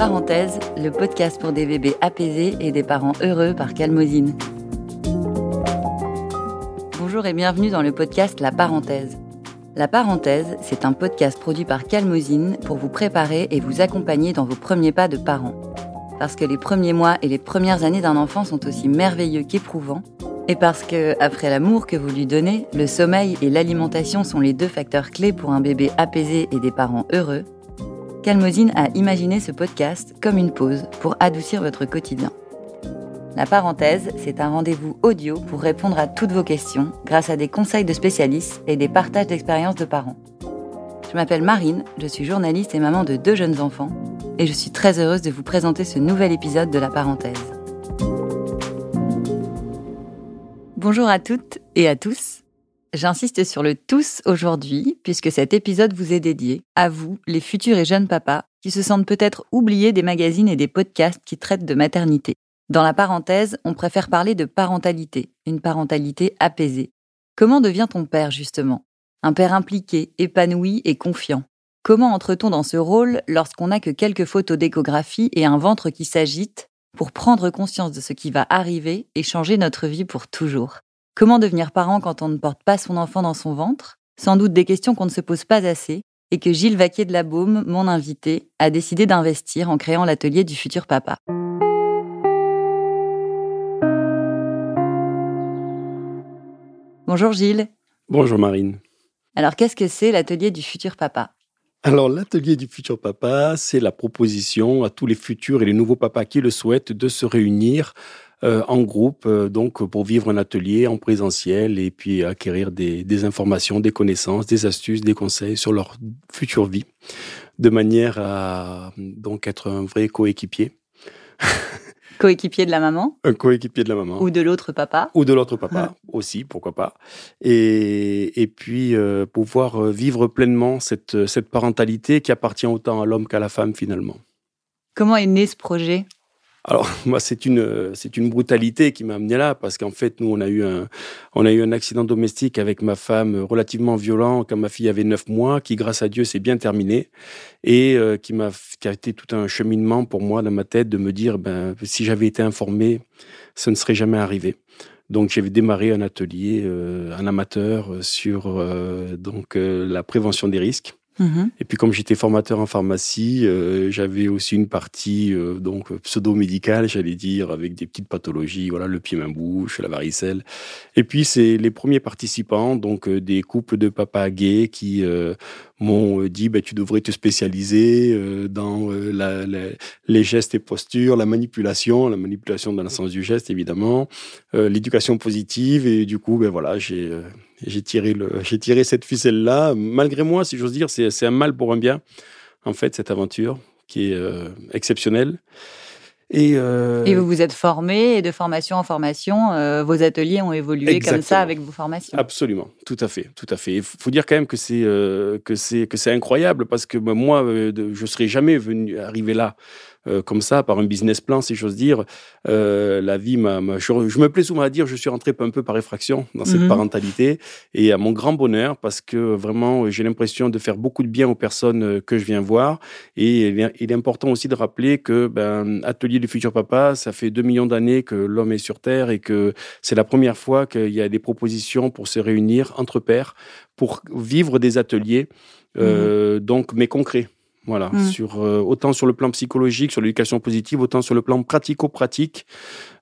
Parenthèse, le podcast pour des bébés apaisés et des parents heureux par Calmosine. Bonjour et bienvenue dans le podcast La Parenthèse. La Parenthèse, c'est un podcast produit par Calmosine pour vous préparer et vous accompagner dans vos premiers pas de parents. Parce que les premiers mois et les premières années d'un enfant sont aussi merveilleux qu'éprouvants, et parce que, après l'amour que vous lui donnez, le sommeil et l'alimentation sont les deux facteurs clés pour un bébé apaisé et des parents heureux, Calmosine a imaginé ce podcast comme une pause pour adoucir votre quotidien. La parenthèse, c'est un rendez-vous audio pour répondre à toutes vos questions grâce à des conseils de spécialistes et des partages d'expériences de parents. Je m'appelle Marine, je suis journaliste et maman de deux jeunes enfants, et je suis très heureuse de vous présenter ce nouvel épisode de La parenthèse. Bonjour à toutes et à tous. J'insiste sur le tous aujourd'hui, puisque cet épisode vous est dédié, à vous, les futurs et jeunes papas, qui se sentent peut-être oubliés des magazines et des podcasts qui traitent de maternité. Dans la parenthèse, on préfère parler de parentalité, une parentalité apaisée. Comment devient-on père, justement? Un père impliqué, épanoui et confiant. Comment entre-t-on dans ce rôle lorsqu'on n'a que quelques photos d'échographie et un ventre qui s'agite pour prendre conscience de ce qui va arriver et changer notre vie pour toujours? Comment devenir parent quand on ne porte pas son enfant dans son ventre? Sans doute des questions qu'on ne se pose pas assez et que Gilles Vaquier de la Baume, mon invité, a décidé d'investir en créant l'atelier du futur papa. Bonjour Gilles. Bonjour Marine. Alors qu'est-ce que c'est l'atelier du futur papa? Alors l'atelier du futur papa, c'est la proposition à tous les futurs et les nouveaux papas qui le souhaitent de se réunir euh, en groupe, euh, donc pour vivre un atelier en présentiel et puis acquérir des, des, informations, des connaissances, des astuces, des conseils sur leur future vie, de manière à donc être un vrai coéquipier. coéquipier de la maman Un coéquipier de la maman. Ou de l'autre papa Ou de l'autre papa aussi, pourquoi pas. Et, et puis euh, pouvoir vivre pleinement cette, cette parentalité qui appartient autant à l'homme qu'à la femme finalement. Comment est né ce projet? Alors moi c'est une c'est une brutalité qui m'a amené là parce qu'en fait nous on a eu un on a eu un accident domestique avec ma femme relativement violent quand ma fille avait neuf mois qui grâce à Dieu s'est bien terminé et euh, qui m'a qui a été tout un cheminement pour moi dans ma tête de me dire ben si j'avais été informé ce ne serait jamais arrivé. Donc j'avais démarré un atelier euh, un amateur sur euh, donc la prévention des risques Mhm. Et puis comme j'étais formateur en pharmacie, euh, j'avais aussi une partie euh, donc pseudo-médicale, j'allais dire, avec des petites pathologies, voilà, le pied-main-bouche, la varicelle. Et puis c'est les premiers participants, donc euh, des couples de papas gays qui m'ont dit bah, tu devrais te spécialiser dans la, les gestes et postures, la manipulation, la manipulation dans le sens du geste évidemment, l'éducation positive et du coup ben voilà j'ai j'ai tiré, le, j'ai tiré cette ficelle-là. Malgré moi, si j'ose dire, c'est, un mal pour un bien, en fait, cette aventure qui est euh, exceptionnelle. Et, euh... et, vous vous êtes formé et de formation en formation, euh, vos ateliers ont évolué Exactement. comme ça avec vos formations. Absolument, tout à fait, tout à fait. Il faut dire quand même que c'est euh, que c'est que c'est incroyable parce que moi, euh, je serais jamais venu arriver là euh, comme ça, par un business plan, si j'ose dire. Euh, la vie m'a. Je, me plais souvent à dire, je suis rentré un peu par effraction dans cette mhm. parentalité et à mon grand bonheur parce que vraiment, j'ai l'impression de faire beaucoup de bien aux personnes euh, que je viens voir. Et il est important aussi de rappeler que ben, Atelier du futur papa, ça fait deux millions d'années que l'homme est sur Terre et que c'est la première fois qu'il y a des propositions pour se réunir entre pères pour vivre des ateliers, euh, mhm. donc mais concrets. Voilà, mmh. sur, euh, autant sur le plan psychologique, sur l'éducation positive, autant sur le plan pratico-pratique.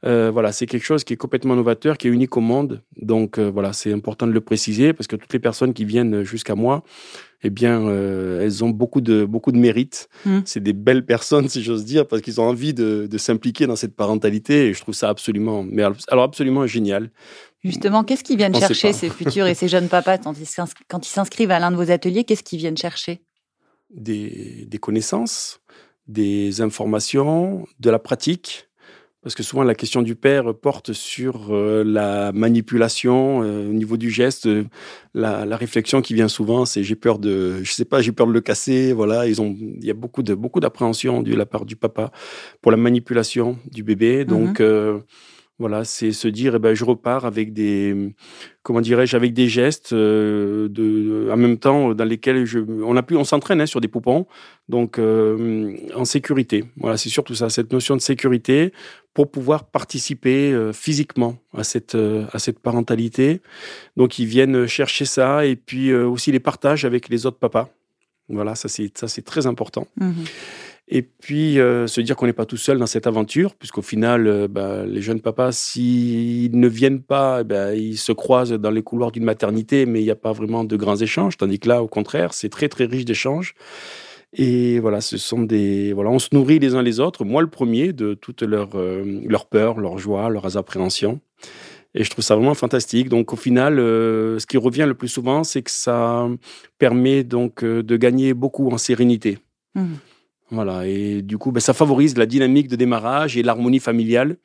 Euh, voilà, c'est quelque chose qui est complètement novateur, qui est unique au monde. Donc euh, voilà, c'est important de le préciser parce que toutes les personnes qui viennent jusqu'à moi, eh bien, euh, elles ont beaucoup de, beaucoup de mérite. Mmh. C'est des belles personnes, si j'ose dire, parce qu'ils ont envie de, de s'impliquer dans cette parentalité et je trouve ça absolument, mais alors absolument génial. Justement, qu'est-ce qu'ils viennent chercher, ces futurs et ces jeunes papas, quand ils s'inscrivent à l'un de vos ateliers Qu'est-ce qu'ils viennent chercher? Des, des, connaissances, des informations, de la pratique. Parce que souvent la question du père porte sur euh, la manipulation euh, au niveau du geste. La, la, réflexion qui vient souvent, c'est j'ai peur de, je sais pas, j'ai peur de le casser. Voilà, ils ont, il y a beaucoup de beaucoup d'appréhension de la part du papa pour la manipulation du bébé. Donc mmh euh, Voilà, c'est se dire, eh ben, je repars avec des, comment dirais-je, avec des gestes euh, de, en même temps dans lesquels je, on a on s'entraîne hein, sur des poupons, donc euh, en sécurité. Voilà, c'est surtout ça, cette notion de sécurité pour pouvoir participer euh, physiquement à cette à cette parentalité. Donc ils viennent chercher ça et puis aussi les partages avec les autres papas. Voilà, ça c'est ça c'est très important. Mmh et puis euh, se dire qu'on n'est pas tout seul dans cette aventure, puisqu'au final, euh, bah, les jeunes papas, s'ils ne viennent pas, eh ben, ils se croisent dans les couloirs d'une maternité, mais il n'y a pas vraiment de grands échanges. Tandis que là, au contraire, c'est très très riche d'échanges. Et voilà, ce sont des voilà, on se nourrit les uns les autres. Moi, le premier, de toutes leurs euh, peurs, leurs joies, leurs appréhensions. Et je trouve ça vraiment fantastique. Donc, au final, ce qui revient le plus souvent, c'est que ça permet donc de gagner beaucoup en sérénité. Mmh. Voilà, et du coup, ben, ça favorise la dynamique de démarrage et l'harmonie familiale.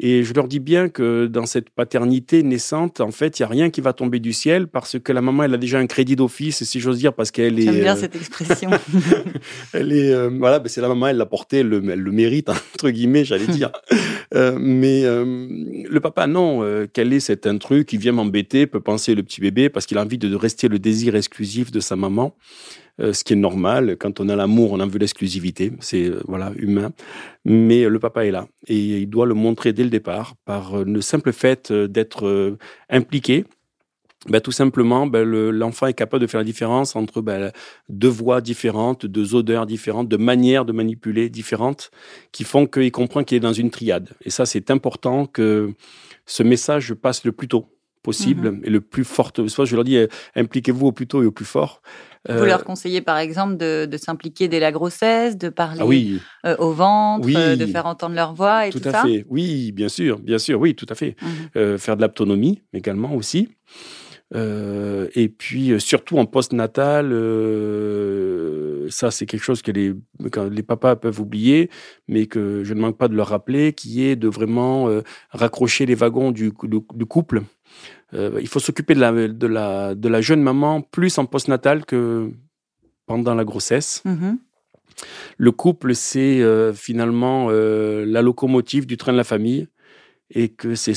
Et je leur dis bien que dans cette paternité naissante, en fait, il y a rien qui va tomber du ciel parce que la maman, elle a déjà un crédit d'office, si j'ose dire, parce qu'elle est. J'aime bien euh, cette expression. elle est, euh, voilà, ben, c'est la maman, elle l'a porté, elle le, le mérite entre guillemets, j'allais dire. euh, mais le papa, non. quel est cet intrus qui vient m'embêter, peut penser le petit bébé parce qu'il a envie de rester le désir exclusif de sa maman. Euh, ce qui est normal. Quand on a l'amour, on en veut l'exclusivité, c'est euh, voilà humain. Mais le papa est là et il doit le montrer dès le départ par euh, le simple fait d'être impliqué. Ben, tout simplement, ben, l'enfant est capable de faire la différence entre ben, deux voix différentes, deux odeurs différentes, de manières de manipuler différentes, qui font qu'il comprend qu'il est dans une triade. Et ça, c'est important que ce message passe le plus tôt possible mm-hmm. et le plus fort. Soit je leur dis, impliquez-vous au plus tôt et au plus fort. Vous leur euh, conseillez par exemple de, s'impliquer dès la grossesse, de parler ah euh, au ventre, euh, de faire entendre leur voix et tout, tout à fait. Oui, bien sûr, bien sûr, oui, tout à fait. Mhm. faire de l'autonomie également aussi. et puis surtout en post-natal, ça c'est quelque chose que les, les papas peuvent oublier, mais que je ne manque pas de leur rappeler, qui est de vraiment raccrocher les wagons du, du couple euh, il faut s'occuper de la, de, la, de la jeune maman plus en postnatal que pendant la grossesse. Mm-hmm. Le couple, c'est euh, finalement euh, la locomotive du train de la famille et que c'est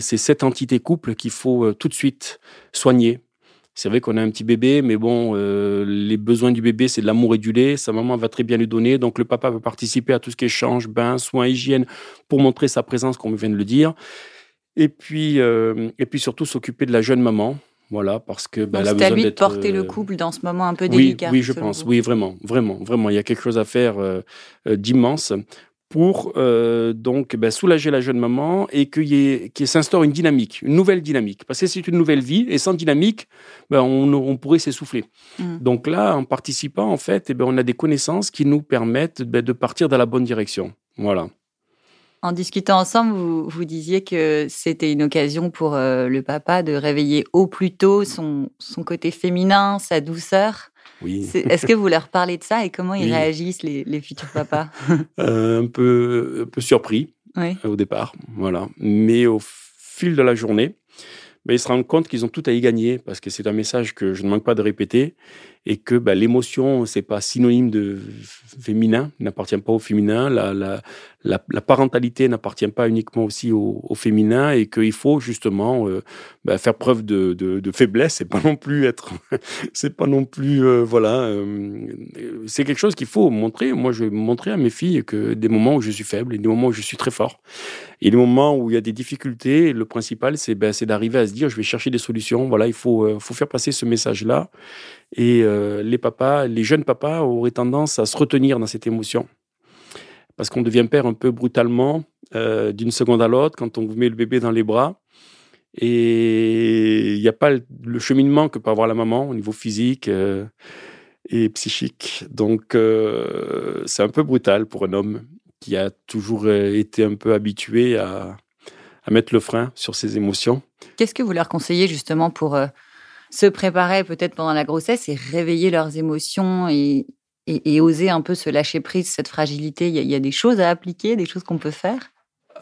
cette entité couple qu'il faut tout de suite soigner. C'est vrai qu'on a un petit bébé, mais bon, les besoins du bébé, c'est de l'amour et du lait. Sa maman va très bien lui donner. Donc, le papa va participer à tout ce qui est change, bain, soins, hygiène, pour montrer sa présence, comme on vient de le dire. Et puis, euh, et puis surtout s'occuper de la jeune maman. Voilà, parce que bah, c'est à lui de porter le euh, couple dans ce moment un peu délicat. Oui, je pense. Oui, vraiment, vraiment, vraiment. Il y a quelque chose à faire euh, d'immense pour donc bah, soulager la jeune maman et qu'il s'instaure une dynamique, une nouvelle dynamique. Parce que c'est une nouvelle vie et sans dynamique, bah, on, on, pourrait s'essouffler. Mmh. Donc là, en participant, en fait, eh ben, on a des connaissances qui nous permettent de partir dans la bonne direction. Voilà. En discutant ensemble, vous, vous disiez que c'était une occasion pour euh, le papa de réveiller au plus tôt son, son côté féminin, sa douceur. Oui. Est-ce que vous leur parlez de ça et comment ils réagissent, les, les, futurs papas? Euh, un, peu, un peu surpris au départ, voilà. Mais au fil de la journée, ben, ils se rendent compte qu'ils ont tout à y gagner parce que c'est un message que je ne manque pas de répéter et que ben, l'émotion, c'est pas synonyme de féminin, n'appartient pas au féminin. La, la, la, parentalité n'appartient pas uniquement aussi au, au féminin et qu'il faut justement euh, ben, faire preuve de, de, de faiblesse. C'est pas non plus être, c'est pas non plus euh, voilà. Euh, c'est quelque chose qu'il faut montrer. Moi, je vais montrer à mes filles que des moments où je suis faible et des moments où je suis très fort et des moments où il y a des difficultés. Le principal, c'est ben, d'arriver à se dire, je vais chercher des solutions. Voilà, il faut, faut faire passer ce message-là et euh, les papas, les jeunes papas auraient tendance à se retenir dans cette émotion. Parce qu'on devient père un peu brutalement, euh, d'une seconde à l'autre, quand on vous met le bébé dans les bras. Et il n'y a pas le cheminement que peut avoir la maman au niveau physique euh, et psychique. Donc, c'est un peu brutal pour un homme qui a toujours été un peu habitué à, à mettre le frein sur ses émotions. Qu'est-ce que vous leur conseillez justement pour se préparer peut-être pendant la grossesse et réveiller leurs émotions et, et, oser un peu se lâcher prise, cette fragilité. Il y, a, des choses à appliquer, des choses qu'on peut faire?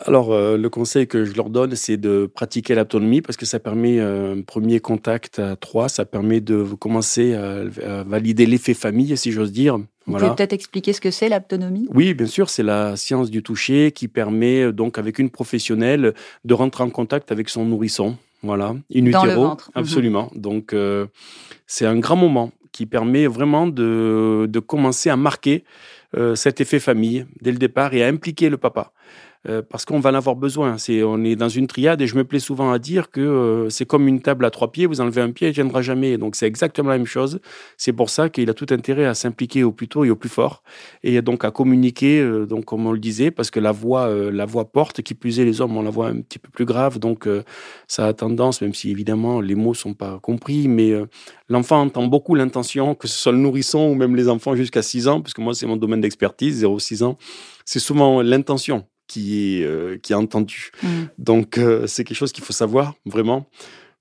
Alors, euh, le conseil que je leur donne, c'est de pratiquer l'autonomie parce que ça permet euh, un premier contact à trois, ça permet de commencer à, valider l'effet famille, si j'ose dire. Vous pouvez peut-être expliquer ce que c'est l'aptonomie Oui, bien sûr, c'est la science du toucher qui permet donc avec une professionnelle de rentrer en contact avec son nourrisson. Voilà, in Dans utero, mhm. absolument. Donc c'est un grand moment qui permet vraiment de, de commencer à marquer cet effet famille dès le départ et à impliquer le papa. Euh, parce qu'on va en avoir besoin. On est dans une triade et je me plais souvent à dire que euh, c'est comme une table à trois pieds, vous enlevez un pied, elle ne tiendra jamais. Donc c'est exactement la même chose. C'est pour ça qu'il a tout intérêt à s'impliquer au plus tôt et au plus fort et donc à communiquer, euh, donc comme on le disait, parce que la voix, la voix porte. Qui plus est, les hommes ont la voix un petit peu plus grave, donc ça a tendance, même si évidemment les mots sont pas compris, mais l'enfant entend beaucoup l'intention, que ce soit le nourrisson ou même les enfants jusqu'à 6 ans, puisque moi c'est mon domaine d'expertise, 0-6 ans, c'est souvent l'intention qui est, euh, qui est entendu. Mm. Donc, euh, c'est quelque chose qu'il faut savoir, vraiment.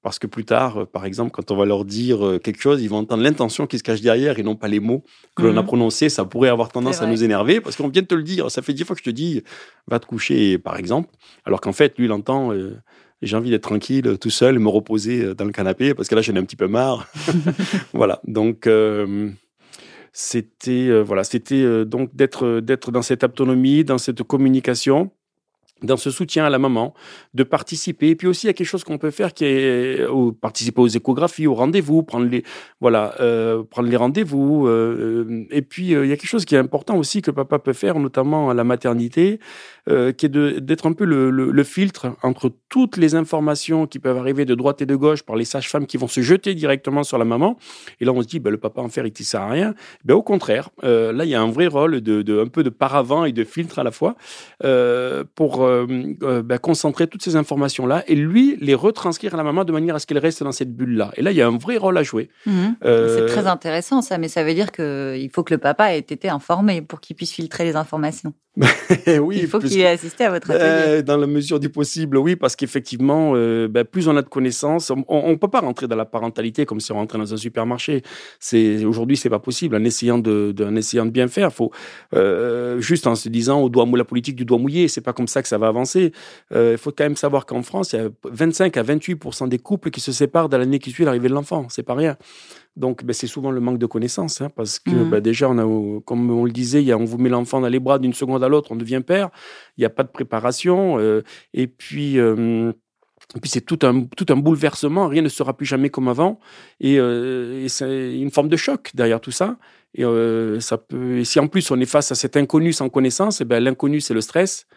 Parce que plus tard, euh, par exemple, quand on va leur dire quelque chose, ils vont entendre l'intention qui se cache derrière et non pas les mots que l'on a mm. prononcés. Ça pourrait avoir tendance à nous énerver parce qu'on vient de te le dire. Ça fait dix fois que je te dis, va te coucher, par exemple. Alors qu'en fait, lui, il entend, j'ai envie d'être tranquille, tout seul, me reposer dans le canapé parce que là, j'en ai un petit peu marre. voilà. Donc, c'était euh, voilà, c'était euh, donc d'être d'être dans cette autonomie, dans cette communication dans ce soutien à la maman, de participer. Et puis aussi, il y a quelque chose qu'on peut faire qui est euh, participer aux échographies, aux rendez-vous, prendre les, voilà, euh, les rendez-vous. Euh, et puis, il y a quelque chose qui est important aussi que papa peut faire, notamment à la maternité, qui est d'être un peu le, le, filtre entre toutes les informations qui peuvent arriver de droite et de gauche par les sages-femmes qui vont se jeter directement sur la maman. Et là, on se dit, ben, le papa en faire, il ne sert à rien. Ben, au contraire, là, il y a un vrai rôle de, de, un peu de paravent et de filtre à la fois pour bah, concentrer toutes ces informations-là et lui les retranscrire à la maman de manière à ce qu'elle reste dans cette bulle-là. Et là, il y a un vrai rôle à jouer. Mhm. Euh, c'est très intéressant ça, mais ça veut dire qu'il faut que le papa ait été informé pour qu'il puisse filtrer les informations. oui, il faut qu'il ait assisté à votre atelier. dans la mesure du possible, oui, parce qu'effectivement, bah, plus on a de connaissances, on ne peut pas rentrer dans la parentalité comme si on rentrait dans un supermarché. C'est aujourd'hui, c'est pas possible. En essayant de, essayant de bien faire, faut juste en se disant au doigt la politique du doigt mouillé, c'est pas comme ça que ça va avancer. Euh, il faut quand même savoir qu'en France, il y a 25 à 28% des couples qui se séparent dans l'année qui suit l'arrivée de l'enfant. C'est pas rien. Donc, ben, c'est souvent le manque de connaissances, hein, parce que mmh. ben, déjà, on a, comme on le disait, il y a, on vous met l'enfant dans les bras d'une seconde à l'autre, on devient père. Il n'y a pas de préparation. Euh, et puis. Euh, et puis c'est tout un, tout un bouleversement, rien ne sera plus jamais comme avant. Et, et c'est une forme de choc derrière tout ça. Et, ça peut, et si en plus on est face à cet inconnu sans connaissance, et ben, l'inconnu c'est le stress.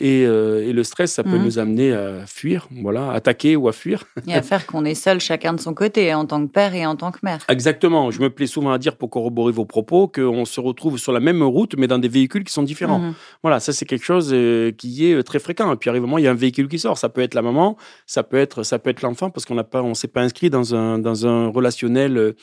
Euh, et, le stress, ça peut mmh. nous amener à fuir, voilà, attaquer ou à fuir. Et à faire qu'on est seul chacun de son côté, en tant que père et en tant que mère. Exactement. Je me plais souvent à dire, pour corroborer vos propos, qu'on se retrouve sur la même route, mais dans des véhicules qui sont différents. Mmh. Voilà, ça c'est quelque chose euh, qui est euh, très fréquent. Et puis, arrive il y a un véhicule qui sort. Ça peut être la maman, ça peut être, ça peut être l'enfant, parce qu'on n'a pas, on s'est pas inscrit dans un, dans un relationnel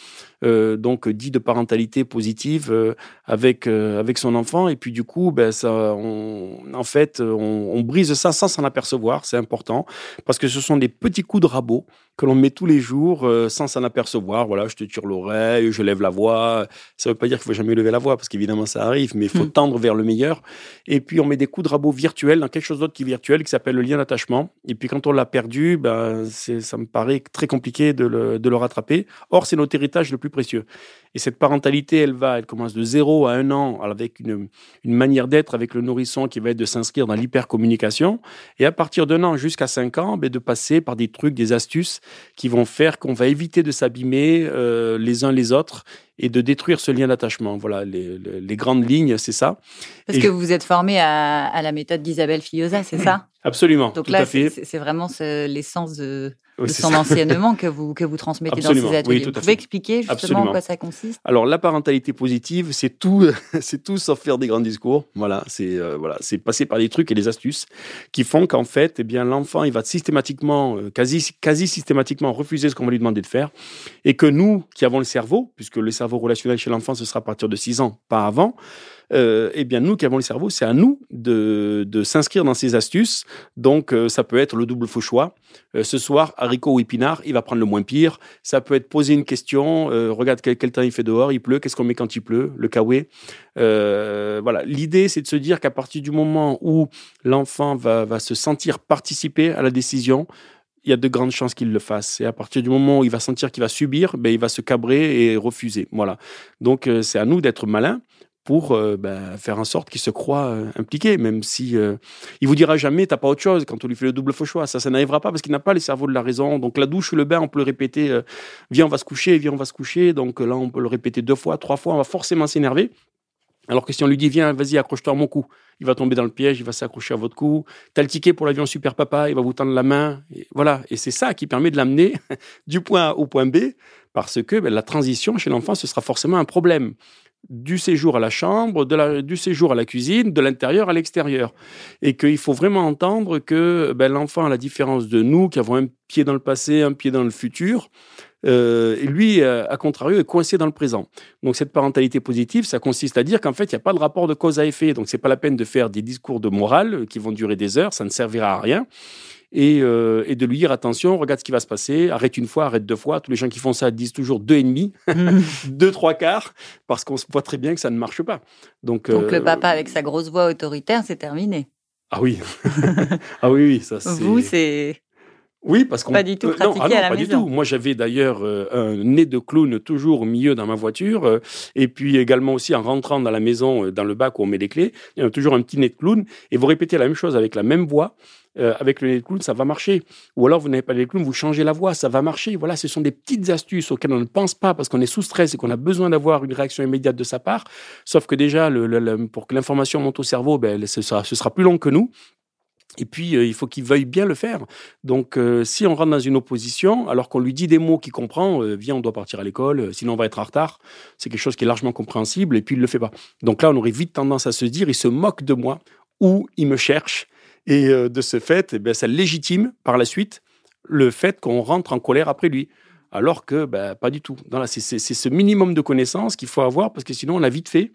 donc dit de parentalité positive avec avec son enfant. Et puis du coup, ben ça, en fait, on, brise ça sans s'en apercevoir, c'est important, parce que ce sont des petits coups de rabot que l'on met tous les jours euh, sans s'en apercevoir. Voilà, je te tire l'oreille, je lève la voix. Ça ne veut pas dire qu'il faut jamais lever la voix, parce qu'évidemment ça arrive, mais il faut hmm. tendre vers le meilleur. Et puis on met des coups de rabot virtuels dans quelque chose d'autre qui est virtuel, qui s'appelle le lien d'attachement. Et puis quand on l'a perdu, ben, ça me paraît très compliqué de le, de le rattraper. Or, c'est notre héritage le plus précieux. Et cette parentalité, elle va, elle commence de zéro à un an avec une, une manière d'être avec le nourrisson qui va être de s'inscrire dans l'hypercommunication. Et à partir d'un an jusqu'à cinq ans, ben, de passer par des trucs, des astuces qui vont faire qu'on va éviter de s'abîmer euh, les uns les autres et de détruire ce lien d'attachement. Voilà, les, les, grandes lignes, c'est ça. Parce que vous vous êtes formé à, à la méthode d'Isabelle Fillosa, c'est ça? Absolument. Donc là, c'est vraiment l'essence de, son enseignement que vous, que vous transmettez dans ces ateliers. vous pouvez expliquer justement en quoi ça consiste? Alors, la parentalité positive, c'est tout, c'est tout sauf faire des grands discours. Voilà, c'est euh, voilà, c'est passer par des trucs et des astuces qui font qu'en fait, eh bien, l'enfant, il va systématiquement, euh, quasi, quasi systématiquement refuser ce qu'on va lui demander de faire, et que nous, qui avons le cerveau, puisque le cerveau relationnel chez l'enfant, ce sera à partir de 6 ans, pas avant, euh, eh bien, nous qui avons le cerveau, c'est à nous de, s'inscrire dans ces astuces. Donc, euh, ça peut être le double faux choix. Euh, ce soir, haricot ou épinard, il va prendre le moins pire. Ça peut être poser une question. Regarde quel, temps il fait dehors, il pleut. Qu'est-ce qu'on met quand il pleut Le kawé. voilà. L'idée, c'est de se dire qu'à partir du moment où l'enfant va, va se sentir participer à la décision, il y a de grandes chances qu'il le fasse. Et à partir du moment où il va sentir qu'il va subir, ben, il va se cabrer et refuser. Voilà. Donc, c'est à nous d'être malins pour euh, ben, faire en sorte qu'il se croit euh, impliqué, même si euh, il vous dira jamais t'as pas autre chose quand on lui fait le double faux choix. Ça, ça n'arrivera pas parce qu'il n'a pas le cerveau de la raison. Donc la douche ou le bain, on peut le répéter. viens, on va se coucher. Viens, on va se coucher. Donc là, on peut le répéter deux fois, trois fois. On va forcément s'énerver. Alors que si on lui dit viens, vas-y, accroche-toi à mon cou, il va tomber dans le piège, il va s'accrocher à votre cou. T'as le ticket pour l'avion super papa, il va vous tendre la main. Et voilà. Et c'est ça qui permet de l'amener du point A au point B, parce que ben, la transition chez l'enfant, ce sera forcément un problème du séjour à la chambre, du séjour à la cuisine, de l'intérieur à l'extérieur. Et qu'il faut vraiment entendre que ben, l'enfant, à la différence de nous, qui avons un pied dans le passé, un pied dans le futur, euh, lui, euh, à contrario, est coincé dans le présent. Donc cette parentalité positive, ça consiste à dire qu'en fait, il n'y a pas de rapport de cause à effet. Donc c'est pas la peine de faire des discours de morale qui vont durer des heures, ça ne servira à rien. Euh, et, de lui dire attention, regarde ce qui va se passer, arrête une fois, arrête deux fois. Tous les gens qui font ça disent toujours deux et demi, deux trois quarts, parce qu'on voit très bien que ça ne marche pas. Donc, Donc le euh, papa avec sa grosse voix autoritaire, c'est terminé. Ah oui, ah oui, oui, ça c'est. Vous c'est. Oui, parce qu'on pas du tout euh, pratiqué ah non, à la pas maison. Du tout. Moi, j'avais d'ailleurs un nez de clown toujours au milieu dans ma voiture, et puis également aussi en rentrant dans la maison, dans le bac où on met les clés, il y a toujours un petit nez de clown, et vous répétez la même chose avec la même voix. Euh, avec le nez de clown, ça va marcher. Ou alors, vous n'avez pas le nez de clown, vous changez la voix, ça va marcher. Voilà, ce sont des petites astuces auxquelles on ne pense pas parce qu'on est sous stress et qu'on a besoin d'avoir une réaction immédiate de sa part. Sauf que déjà, le, pour que l'information monte au cerveau, ben, ce, sera, ce sera plus long que nous. Et puis, euh, il faut qu'il veuille bien le faire. Donc, euh, si on rentre dans une opposition, alors qu'on lui dit des mots qu'il comprend, viens, on doit partir à l'école, sinon on va être en retard, c'est quelque chose qui est largement compréhensible, et puis il ne le fait pas. Donc là, on aurait vite tendance à se dire, il se moque de moi, ou il me cherche, et euh, de ce fait, eh ça légitime par la suite le fait qu'on rentre en colère après lui. Alors que ben, pas du tout. C'est ce minimum de connaissances qu'il faut avoir parce que sinon on a vite fait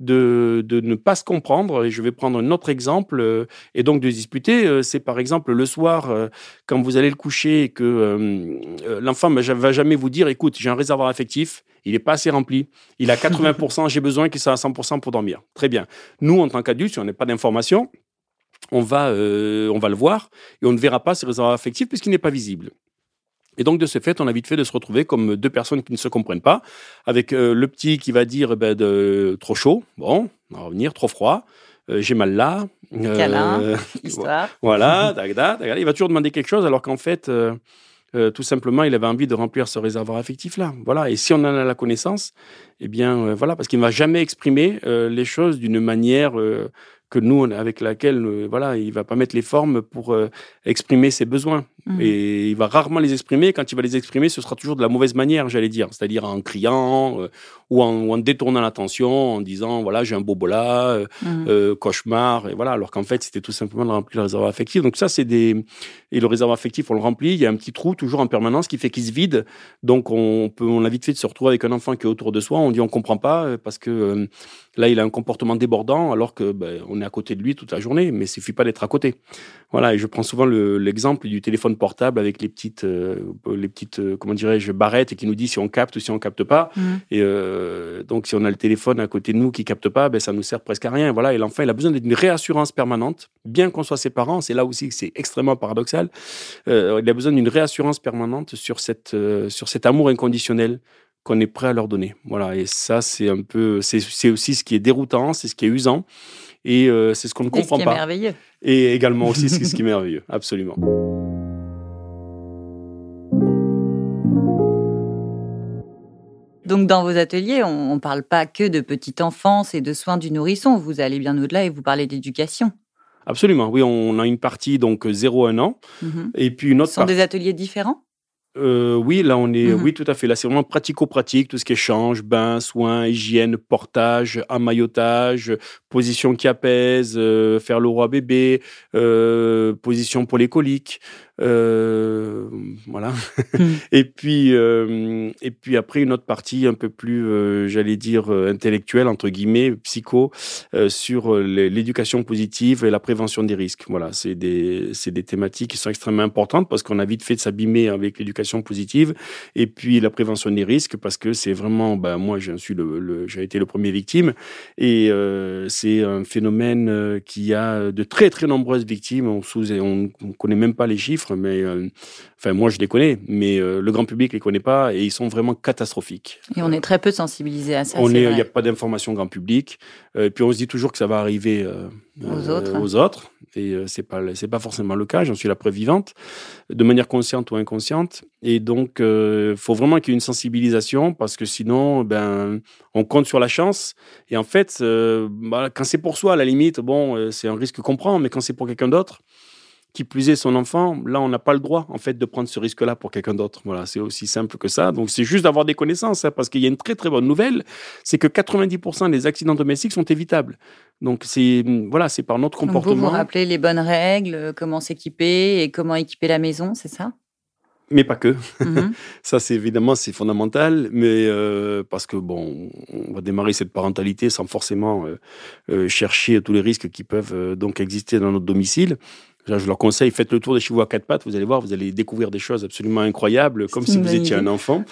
de, ne pas se comprendre. Et je vais prendre un autre exemple euh, et donc de disputer. Euh, c'est par exemple le soir, quand vous allez le coucher et que l'enfant ne va jamais vous dire écoute, j'ai un réservoir affectif, il n'est pas assez rempli, il a 80%, j'ai besoin qu'il soit à 100% pour dormir. Très bien. Nous, en tant qu'adultes, si on n'a pas d'informations, on va, euh, on va le voir et on ne verra pas ses réservoirs affectifs puisqu'il n'est pas visible. Et donc, de ce fait, on a vite fait de se retrouver comme deux personnes qui ne se comprennent pas, avec euh, le petit qui va dire ben, de, trop chaud, bon, on va revenir, trop froid, euh, j'ai mal là. Câlin, histoire. Voilà, il va toujours demander quelque chose alors qu'en fait, tout simplement, il avait envie de remplir ce réservoir affectif-là. Voilà, et si on en a la connaissance, eh bien, voilà, parce qu'il ne va jamais exprimer les choses d'une manière que nous, avec laquelle, euh, voilà, il va pas mettre les formes pour euh, exprimer ses besoins. Mmh. Et il va rarement les exprimer. Quand il va les exprimer, ce sera toujours de la mauvaise manière, j'allais dire. C'est-à-dire en criant euh, ou, en, détournant l'attention, en disant, voilà, j'ai un bobola, mmh. cauchemar, et voilà. Alors qu'en fait, c'était tout simplement de remplir le réservoir affectif. Donc ça, c'est des... Et le réservoir affectif, on le remplit. Il y a un petit trou toujours en permanence qui fait qu'il se vide. Donc on, peut, on a vite fait de se retrouver avec un enfant qui est autour de soi. On dit, on comprend pas parce que là, il a un comportement débordant alors que ben, on est à côté de lui toute la journée, mais il suffit pas d'être à côté. Voilà, et je prends souvent l'exemple du téléphone portable avec les petites, euh, les petites, euh, comment dirais-je, barrettes qui nous dit si on capte ou si on capte pas. Mmh. Et euh, donc, si on a le téléphone à côté de nous qui capte pas, ben ça nous sert presque à rien. Voilà, et l'enfant, il a besoin d'une réassurance permanente, bien qu'on soit ses parents. C'est là aussi que c'est extrêmement paradoxal. il a besoin d'une réassurance permanente sur cette, sur cet amour inconditionnel qu'on est prêt à leur donner. Voilà, et ça, c'est un peu, c'est aussi ce qui est déroutant, c'est ce qui est usant. Et euh, c'est ce qu'on ne comprend pas. C'est merveilleux. Et également aussi ce qui est merveilleux, absolument. Donc dans vos ateliers, on ne parle pas que de petite enfance et de soins du nourrisson, vous allez bien au-delà et vous parlez d'éducation. Absolument, oui, on a une partie donc 0-1 an, mhm. et puis une autre Ce sont des ateliers différents? Euh, oui, là on est, mhm. oui tout à fait. Là c'est vraiment pratico-pratique, tout ce qui est change, bain, soins, hygiène, portage, emmaillotage, position qui apaise, euh, faire le roi bébé, euh, position pour les coliques. Euh, voilà. Hmm. et puis euh, et puis après une autre partie un peu plus, euh, j'allais dire intellectuelle entre guillemets, psycho, sur l'éducation positive et la prévention des risques. Voilà, c'est des c'est des thématiques qui sont extrêmement importantes parce qu'on a vite fait de s'abîmer avec l'éducation positive et puis la prévention des risques parce que c'est vraiment, ben moi je suis le, j'ai été le premier victime et c'est un phénomène qui a de très très nombreuses victimes. On sous on, on connaît même pas les chiffres chiffres, mais enfin moi je les connais, mais le grand public les connaît pas et ils sont vraiment catastrophiques. Et on est très peu sensibilisé à ça. On il n'y a pas d'information grand public. et puis on se dit toujours que ça va arriver aux autres. Aux autres. Et c'est pas c'est pas forcément le cas. J'en suis la preuve vivante, de manière consciente ou inconsciente. Et donc il faut vraiment qu'il y ait une sensibilisation parce que sinon ben on compte sur la chance. Et en fait, bah, quand c'est pour soi à la limite, bon c'est un risque qu'on prend, mais quand c'est pour quelqu'un d'autre qui plus est son enfant, là, on n'a pas le droit, en fait, de prendre ce risque-là pour quelqu'un d'autre. Voilà, c'est aussi simple que ça. Donc, c'est juste d'avoir des connaissances, hein, parce qu'il y a une très, très bonne nouvelle, c'est que 90% des accidents domestiques sont évitables. Donc, c'est, voilà, c'est par notre comportement. Donc vous vous rappelez les bonnes règles, comment s'équiper et comment équiper la maison, c'est ça? Mais pas que. Mhm. ça, c'est évidemment, c'est fondamental, mais euh, parce que bon, on va démarrer cette parentalité sans forcément euh, euh, chercher tous les risques qui peuvent donc exister dans notre domicile. Je leur conseille, faites le tour des chevaux à quatre pattes, vous allez voir, vous allez découvrir des choses absolument incroyables, comme si vous étiez un enfant.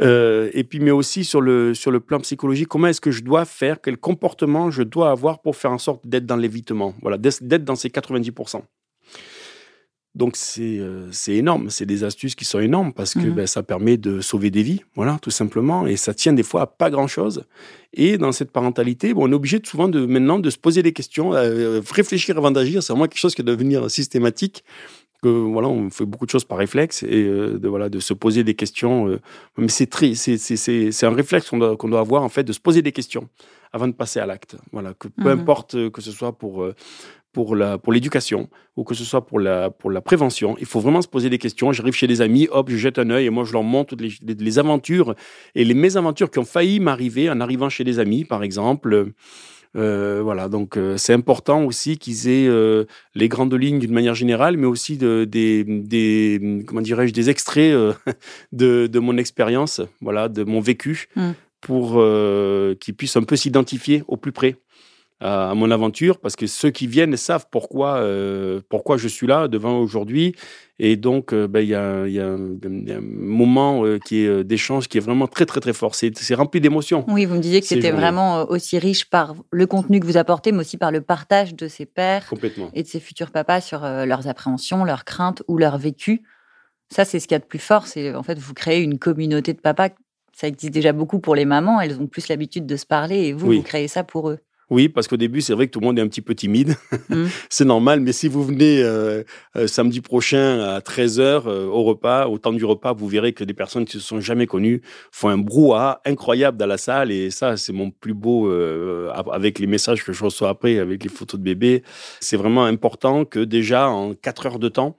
Euh, et puis, mais aussi sur le, sur le plan psychologique, comment est-ce que je dois faire, quel comportement je dois avoir pour faire en sorte d'être dans l'évitement, voilà, d'être dans ces 90%. Donc euh, c'est énorme, c'est des astuces qui sont énormes parce que mmh ben, ça permet de sauver des vies, voilà, tout simplement. Et ça tient des fois à pas grand-chose. Et dans cette parentalité, bon, on est obligé souvent de maintenant de se poser des questions, euh, réfléchir avant d'agir. C'est vraiment quelque chose qui doit devenir systématique. Que voilà, on fait beaucoup de choses par réflexe et euh, de voilà de se poser des questions. mais c'est un réflexe qu'on doit, avoir en fait de se poser des questions avant de passer à l'acte. Voilà, que peu mmh importe que ce soit pour pour la pour l'éducation ou que ce soit pour la pour la prévention. Il faut vraiment se poser des questions. J'arrive chez des amis, hop, je jette un œil et moi je leur montre les, les, aventures et les mésaventures qui ont failli m'arriver en arrivant chez des amis, par exemple. Euh, voilà, donc euh, c'est important aussi qu'ils aient euh, les grandes lignes d'une manière générale, mais aussi de, des, des comment dirais-je des extraits de, de mon expérience, voilà, de mon vécu, mmh. pour qu'ils puissent un peu s'identifier au plus près à, mon aventure parce que ceux qui viennent savent pourquoi, euh, pourquoi je suis là devant aujourd'hui. Et donc, euh, ben, il y, a, y, a un moment euh, qui est d'échange qui est vraiment très, très, très fort. C'est rempli d'émotions. Oui, vous me disiez que c'était vraiment aussi riche par le contenu que vous apportez, mais aussi par le partage de ses pères et de ses futurs papas sur leurs appréhensions, leurs craintes ou leur vécu. Ça, c'est ce qu'il y a de plus fort. C'est en fait, vous créez une communauté de papas. Ça existe déjà beaucoup pour les mamans. Elles ont plus l'habitude de se parler et vous, vous créez ça pour eux. Oui, parce qu'au début, c'est vrai que tout le monde est un petit peu timide. Mmh. c'est normal, mais si vous venez euh, euh, samedi prochain à 13h euh, au repas, au temps du repas, vous verrez que des personnes qui se sont jamais connues font un brouhaha incroyable dans la salle. Et ça, c'est mon plus beau, avec les messages que je reçois après, avec les photos de bébés. C'est vraiment important que déjà, en 4 heures de temps,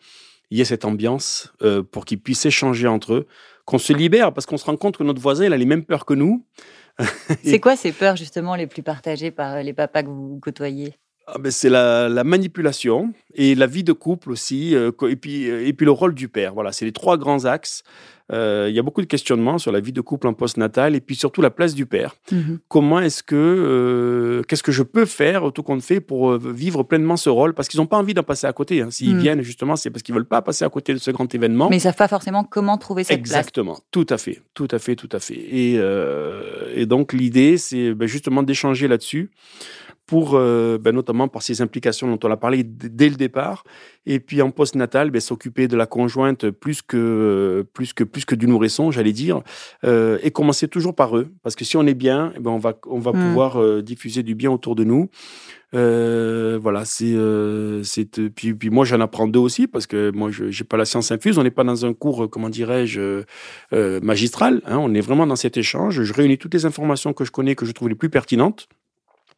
il y ait cette ambiance pour qu'ils puissent échanger entre eux, qu'on se libère, parce qu'on se rend compte que notre voisin, il a les mêmes peurs que nous. c'est quoi ces peurs justement les plus partagées par les papas que vous côtoyez? Ah ben c'est la, manipulation et la vie de couple aussi, euh, et, puis, euh, et puis le rôle du père. Voilà, c'est les trois grands axes. Euh, il y a beaucoup de questionnements sur la vie de couple en post-natal et puis surtout la place du père. Mhm. Comment est-ce que, qu'est-ce que je peux faire, tout compte fait, pour vivre pleinement ce rôle? Parce qu'ils n'ont pas envie d'en passer à côté. Hein. S'ils mhm. viennent, justement, c'est parce qu'ils veulent pas passer à côté de ce grand événement. Mais ils savent pas forcément comment trouver cette Exactement. place. Exactement. Tout à fait. Tout à fait. Tout à fait. Et, et donc, l'idée, c'est ben, justement d'échanger là-dessus pour euh, ben, notamment par ces implications dont on a parlé dès le départ, et puis en post-natal, ben, s'occuper de la conjointe plus que plus que plus que du nourrisson, j'allais dire, euh, et commencer toujours par eux, parce que si on est bien, eh ben on va on va mmh. pouvoir euh, diffuser du bien autour de nous. voilà, c'est c'est puis puis moi j'en apprends d'eux aussi parce que moi je j'ai pas la science infuse, on n'est pas dans un cours comment dirais-je magistral, hein, on est vraiment dans cet échange. Je réunis toutes les informations que je connais que je trouve les plus pertinentes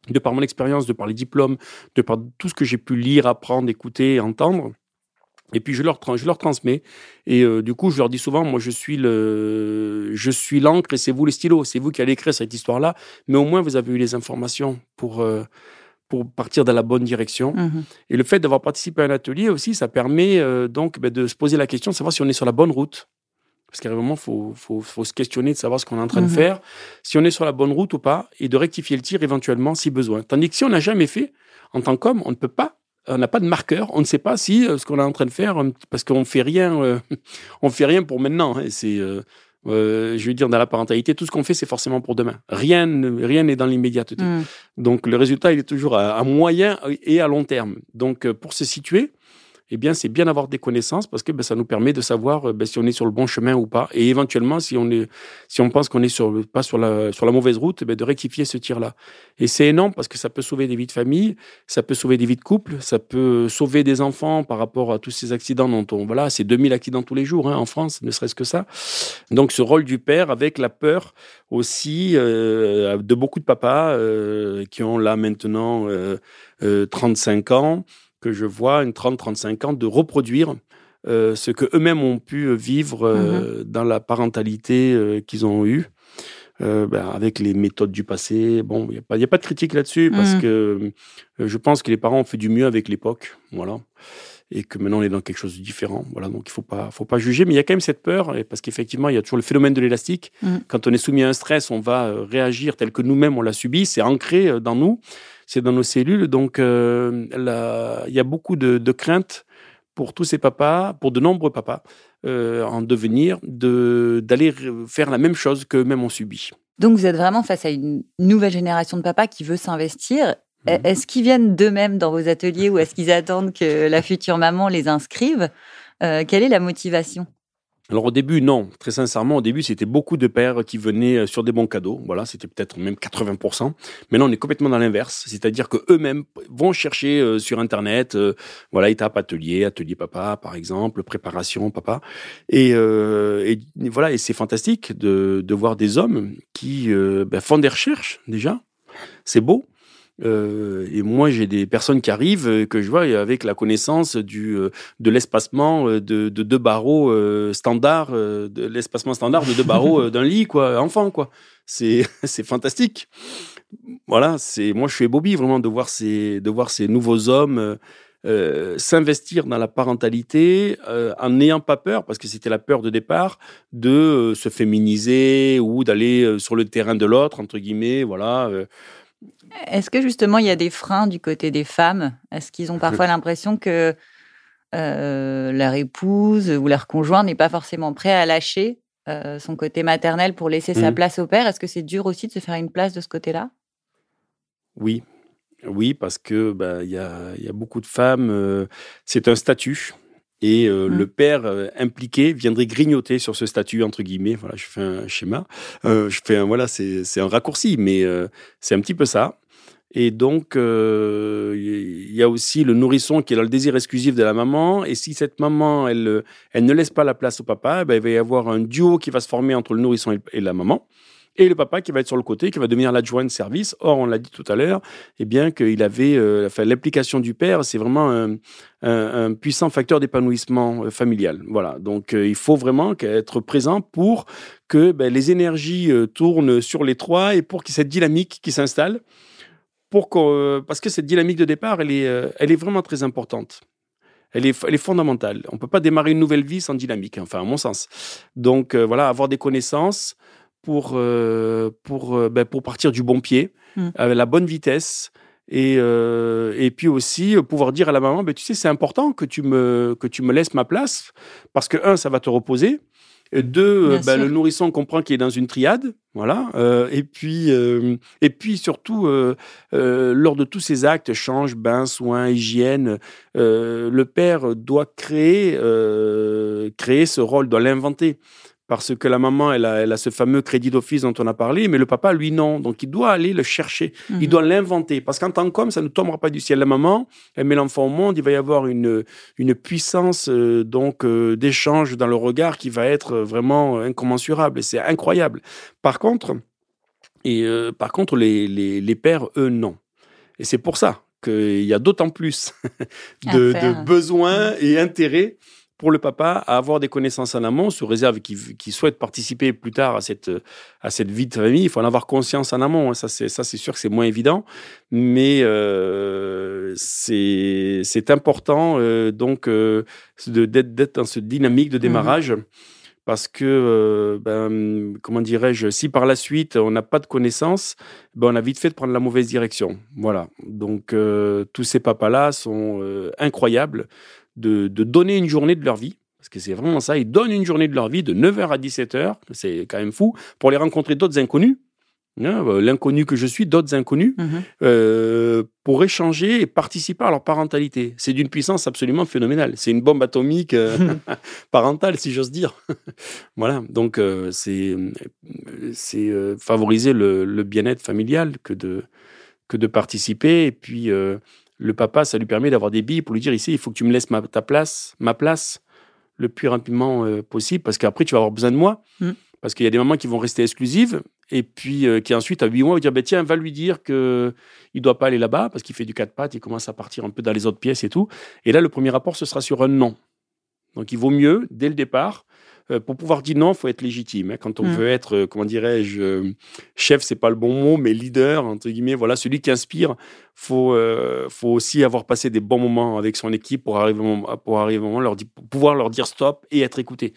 de par mon expérience, de par les diplômes, de par tout ce que j'ai pu lire, apprendre, écouter, entendre. Et puis je leur, je leur transmets. Et euh, du coup, je leur dis souvent, moi, je suis le, je suis l'encre et c'est vous les stylos. C'est vous qui allez écrire cette histoire-là. Mais au moins, vous avez eu les informations pour, euh, pour partir dans la bonne direction. Mmh et le fait d'avoir participé à un atelier aussi, ça permet euh, donc ben, de se poser la question, de savoir si on est sur la bonne route. Parce qu'à un moment, il faut, faut, faut, se questionner de savoir ce qu'on est en train de mhm. faire, si on est sur la bonne route ou pas, et de rectifier le tir éventuellement si besoin. Tandis que si on n'a jamais fait, en tant qu'homme, on ne peut pas, on n'a pas de marqueur, on ne sait pas si euh, ce qu'on est en train de faire, euh, parce qu'on fait rien, euh, on fait rien pour maintenant. Hein, c'est, je veux dire, dans la parentalité, tout ce qu'on fait, c'est forcément pour demain. Rien, rien n'est dans l'immédiateté. Mm. Donc le résultat, il est toujours à, à, moyen et à long terme. Donc pour se situer, eh bien, c'est bien d'avoir des connaissances parce que ben, ça nous permet de savoir euh, ben, si on est sur le bon chemin ou pas. Et éventuellement, si on, est, si on pense qu'on est sur, pas sur la, sur la mauvaise route, ben, de rectifier ce tir-là. Et c'est énorme parce que ça peut sauver des vies de famille, ça peut sauver des vies de couple, ça peut sauver des enfants par rapport à tous ces accidents dont on. Voilà, c'est 2000 accidents tous les jours hein, en France, ne serait-ce que ça. Donc, ce rôle du père avec la peur aussi euh, de beaucoup de papas euh, qui ont là maintenant 35 ans que je vois, une 30-35 ans, de reproduire euh, ce que eux-mêmes ont pu vivre euh, mm-hmm. dans la parentalité euh, qu'ils ont eue. Ben, avec les méthodes du passé. Bon, il n'y a, a, pas de critique là-dessus parce mm. que je pense que les parents ont fait du mieux avec l'époque. Voilà. Et que maintenant on est dans quelque chose de différent. Voilà. Donc il ne faut pas, faut pas juger. Mais il y a quand même cette peur parce qu'effectivement, il y a toujours le phénomène de l'élastique. Mm. Quand on est soumis à un stress, on va réagir tel que nous-mêmes on l'a subi. C'est ancré dans nous c'est dans nos cellules. Donc, euh, il y a beaucoup de, craintes pour tous ces papas, pour de nombreux papas, euh, en devenir, d'aller faire la même chose qu'eux-mêmes ont subi. Donc, vous êtes vraiment face à une nouvelle génération de papas qui veut s'investir. Mhm. Est-ce qu'ils viennent d'eux-mêmes dans vos ateliers ou est-ce qu'ils attendent que la future maman les inscrive? Euh, Quelle est la motivation? Alors au début, non. Très sincèrement, au début, c'était beaucoup de pères qui venaient euh, sur des bons cadeaux. Voilà, c'était peut-être même 80%. Maintenant, on est complètement dans l'inverse. C'est-à-dire que eux-mêmes vont chercher euh, sur Internet, euh, voilà, étape atelier, atelier papa, par exemple, préparation papa. Et, voilà, et c'est fantastique de, voir des hommes qui ben, font des recherches déjà. C'est beau. Euh, et moi, j'ai des personnes qui arrivent euh, que je vois avec la connaissance du euh, de l'espacement de, de, deux barreaux standard, de l'espacement standard de deux barreaux d'un lit, quoi, enfant, quoi. C'est c'est fantastique. Voilà, c'est moi, je suis Bobby vraiment de voir ces de voir ces nouveaux hommes. s'investir dans la parentalité en n'ayant pas peur, parce que c'était la peur de départ, de se féminiser ou d'aller sur le terrain de l'autre, entre guillemets, voilà. Est-ce que justement il y a des freins du côté des femmes? Est-ce qu'ils ont parfois l'impression que euh, leur épouse ou leur conjoint n'est pas forcément prêt à lâcher euh, son côté maternel pour laisser sa mmh. place au père? Est-ce que c'est dur aussi de se faire une place de ce côté-là? Oui, oui, parce que bah, il y, a, beaucoup de femmes. Euh, c'est un statut. Et mmh. le père impliqué viendrait grignoter sur ce statut entre guillemets. Voilà, je fais un schéma. je fais un voilà, c'est un raccourci, mais c'est un petit peu ça. Et donc, euh, il y a aussi le nourrisson qui est dans le désir exclusif de la maman. Et si cette maman, elle, elle ne laisse pas la place au papa, eh ben, il va y avoir un duo qui va se former entre le nourrisson et la maman. Et le papa qui va être sur le côté, qui va devenir l'adjoint de service. Or, on l'a dit tout à l'heure, eh bien qu'il avait, euh, l'implication du père, c'est vraiment un, puissant facteur d'épanouissement euh, familial. Voilà. Donc, il faut vraiment être présent pour que ben, les énergies tournent sur les trois et pour ait cette dynamique qui s'installe que, parce que cette dynamique de départ, elle est, euh, vraiment très importante. Elle est, fondamentale. On ne peut pas démarrer une nouvelle vie sans dynamique, enfin, à mon sens. Donc, euh, voilà, avoir des connaissances pour, euh, pour, ben, pour partir du bon pied, mmh. avec la bonne vitesse. Et, et puis aussi pouvoir dire à la maman, ben, tu sais, c'est important que tu, me, que tu me laisses ma place, parce que, un, ça va te reposer. Deux, bah, le nourrisson comprend qu'il est dans une triade, voilà. Euh, et puis, euh, et puis surtout, euh, lors de tous ces actes, change, bain, soins, hygiène, le père doit créer, créer ce rôle, doit l'inventer parce que la maman, elle a, elle a ce fameux crédit d'office dont on a parlé, mais le papa, lui, non. Donc, il doit aller le chercher. Il mhm. doit l'inventer. Parce qu'en tant qu'homme, ça ne tombera pas du ciel. La maman, elle met l'enfant au monde. Il va y avoir une, une puissance euh, donc euh, d'échange dans le regard qui va être vraiment incommensurable. Et c'est incroyable. Par contre, et, euh, par contre les, les, les pères, eux, non. Et c'est pour ça qu'il y a d'autant plus de, de besoins et intérêts pour le papa à avoir des connaissances en amont, sous réserve qu'il souhaite participer plus tard à cette, à cette vie de famille. Il faut en avoir conscience en amont. Hein. Ça, c'est, sûr que c'est moins évident. Mais euh, c'est, important euh, donc euh, d'être, dans cette dynamique de mmh démarrage. Parce que, ben, comment dirais-je, si par la suite on n'a pas de connaissances, ben, on a vite fait de prendre la mauvaise direction. Voilà. Donc, tous ces papas-là sont incroyables de, donner une journée de leur vie, parce que c'est vraiment ça, ils donnent une journée de leur vie de 9h à 17h, c'est quand même fou, pour aller rencontrer d'autres inconnus. hein, euh, l'inconnu que je suis, d'autres inconnus, Mhm. euh, pour échanger et participer à leur parentalité. C'est d'une puissance absolument phénoménale. C'est une bombe atomique euh, parentale, si j'ose dire. voilà, donc euh, c'est c'est favoriser le, le bien-être familial que de, que de participer. Et puis, le papa, ça lui permet d'avoir des billes pour lui dire ici, il faut que tu me laisses ma, ta place, ma place, le plus rapidement euh, possible, parce qu'après, tu vas avoir besoin de moi. Mm. Parce qu'il y a des mamans qui vont rester exclusives, et puis euh, qui ensuite, à 8 mois, vont dire, ben, tiens, va lui dire que il doit pas aller là-bas, parce qu'il fait du quatre pattes, il commence à partir un peu dans les autres pièces et tout. Et là, le premier rapport, ce sera sur un non. Donc, il vaut mieux, dès le départ, pour pouvoir dire non, il faut être légitime. hein. Quand on Mm. veut être, euh, comment dirais-je, euh, chef, c'est pas le bon mot, mais leader, entre guillemets, voilà, celui qui inspire, faut, euh, faut aussi avoir passé des bons moments avec son équipe pour arriver, pour arriver au moment, leur dire, pour pouvoir leur dire stop et être écouté.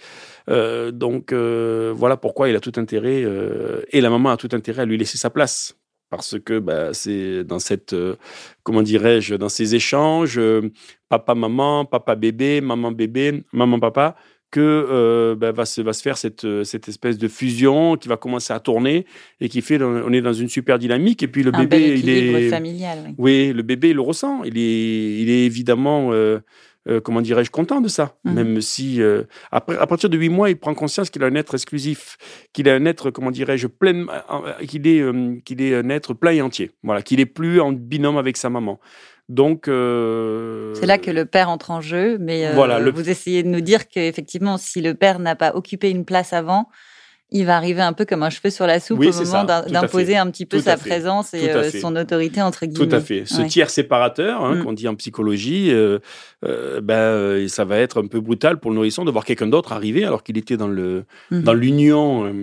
Euh, donc, euh, voilà pourquoi il a tout intérêt, euh, et la maman a tout intérêt à lui laisser sa place. Parce que bah, c'est dans cette, euh, comment dirais-je, dans ces échanges, euh, papa-maman, papa-bébé, maman-bébé, maman-papa, que euh, bah, va, se, va se faire cette, euh, cette espèce de fusion qui va commencer à tourner et qui fait, on est dans une super dynamique. Et puis le Un bébé, il est, familial. oui. oui, le bébé il le ressent. Il est, il est évidemment, euh, euh, comment dirais-je, content de ça. Mhm. Même si, euh, après, à partir de huit mois, il prend conscience qu'il a un être exclusif, qu'il a un être, comment dirais-je, plein, euh, qu'il est, qu'il est un être plein et entier. Voilà, qu'il est plus en binôme avec sa maman. Donc, euh, C'est là que le père entre en jeu, mais euh, Voilà, le- vous essayez de nous dire qu'effectivement, si le père n'a pas occupé une place avant, il va arriver un peu comme un cheveu sur la soupe Oui, au moment d'imposer un petit peu Tout sa présence et euh, son autorité, entre guillemets. Tout à fait. Ce Ouais. tiers séparateur, hein, Mm. qu'on dit en psychologie, euh, euh, ben, ça va être un peu brutal pour le nourrisson de voir quelqu'un d'autre arriver alors qu'il était dans le Mhm. dans l'union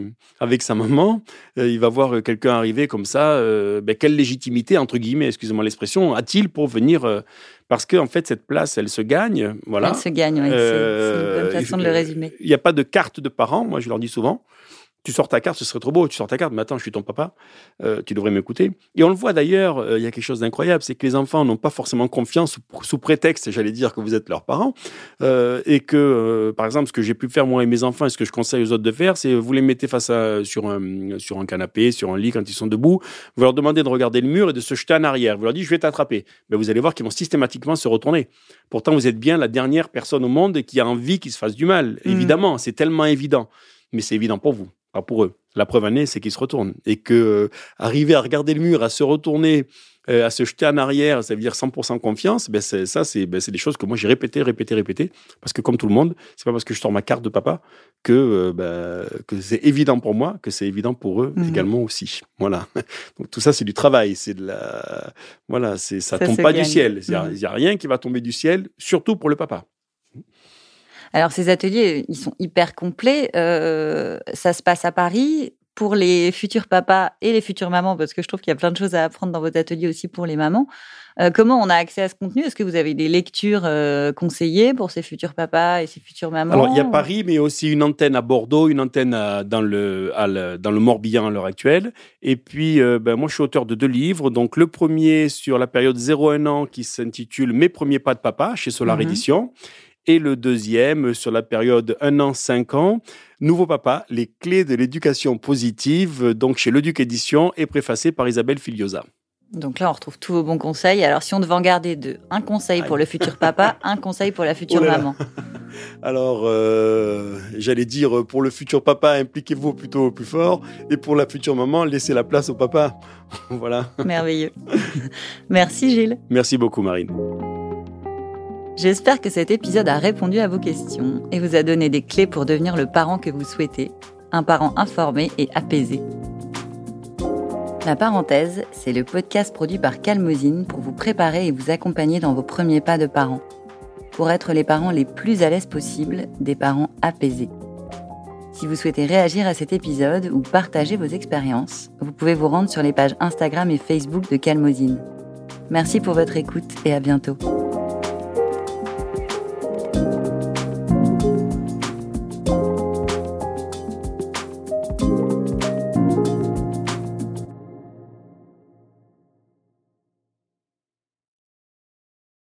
avec sa maman. Il va voir quelqu'un arriver comme ça. ben, quelle légitimité, entre guillemets, excusez-moi l'expression, a-t-il pour venir Parce que en fait, cette place, elle se gagne. Voilà. Elle se gagne, oui. c'est- une bonne façon de le résumer. Il n'y a pas de carte de parents. Moi, je leur dis souvent. Tu sors ta carte, ce serait trop beau. Tu sors ta carte, mais attends, je suis ton papa. euh, tu devrais m'écouter. Et on le voit d'ailleurs, euh, il y a quelque chose d'incroyable, c'est que les enfants n'ont pas forcément confiance sous, sous prétexte, j'allais dire, que vous êtes leurs parents. euh, et que, par exemple, ce que j'ai pu faire moi et mes enfants, et ce que je conseille aux autres de faire, c'est vous les mettez face à, sur, un, sur un canapé, sur un lit quand ils sont debout. Vous leur demandez de regarder le mur et de se jeter en arrière. Vous leur dites, je vais t'attraper. Ben, vous allez voir qu'ils vont systématiquement se retourner. Pourtant, vous êtes bien la dernière personne au monde qui a envie qu'ils se fassent du mal. Mhm. Évidemment, c'est tellement évident. Mais c'est évident pour vous, pas pour eux. La preuve en est, c'est qu'ils se retournent. Et que euh, arriver à regarder le mur, à se retourner, euh, à se jeter en arrière, ça veut dire 100% confiance, ben c'est, ça, c'est, ben c'est des choses que moi j'ai répété, répété, répété. Parce que comme tout le monde, c'est pas parce que je sors ma carte de papa que, euh, ben, que c'est évident pour moi, que c'est évident pour eux Mhm. également aussi. Voilà. Donc tout ça, c'est du travail. C'est de la. Voilà, c'est, ça, Ça tombe pas gagne. du ciel. Il n'y a, y a rien qui va tomber du ciel, surtout pour le papa. Alors, ces ateliers, ils sont hyper complets. Euh, ça se passe à Paris pour les futurs papas et les futures mamans, parce que je trouve qu'il y a plein de choses à apprendre dans votre atelier aussi pour les mamans. Euh, comment on a accès à ce contenu? Est-ce que vous avez des lectures euh, conseillées pour ces futurs papas et ces futures mamans? Alors, il y a Paris, mais aussi une antenne à Bordeaux, une antenne à- dans, le, à le- dans le Morbihan à l'heure actuelle. Et puis, euh, ben, moi, je suis auteur de deux livres. Donc, le premier sur la période 0-1 an qui s'intitule Mes premiers pas de papa chez Solar Mhm. Édition. Et le deuxième sur la période 1 an, 5 ans, Nouveau papa, les clés de l'éducation positive, donc chez Le Duc Édition et préfacé par Isabelle Filiosa. Donc là, on retrouve tous vos bons conseils. Alors, si on devait en garder deux, un conseil pour le futur papa, un conseil pour la future Oh là là. maman. Alors, euh, j'allais dire, pour le futur papa, impliquez-vous plutôt au plus fort. Et pour la future maman, laissez la place au papa. voilà. Merveilleux. Merci Gilles. Merci beaucoup, Marine. J'espère que cet épisode a répondu à vos questions et vous a donné des clés pour devenir le parent que vous souhaitez, un parent informé et apaisé. La parenthèse, c'est le podcast produit par Calmosine pour vous préparer et vous accompagner dans vos premiers pas de parents, pour être les parents les plus à l'aise possible, des parents apaisés. Si vous souhaitez réagir à cet épisode ou partager vos expériences, vous pouvez vous rendre sur les pages Instagram et Facebook de Calmosine. Merci pour votre écoute et à bientôt.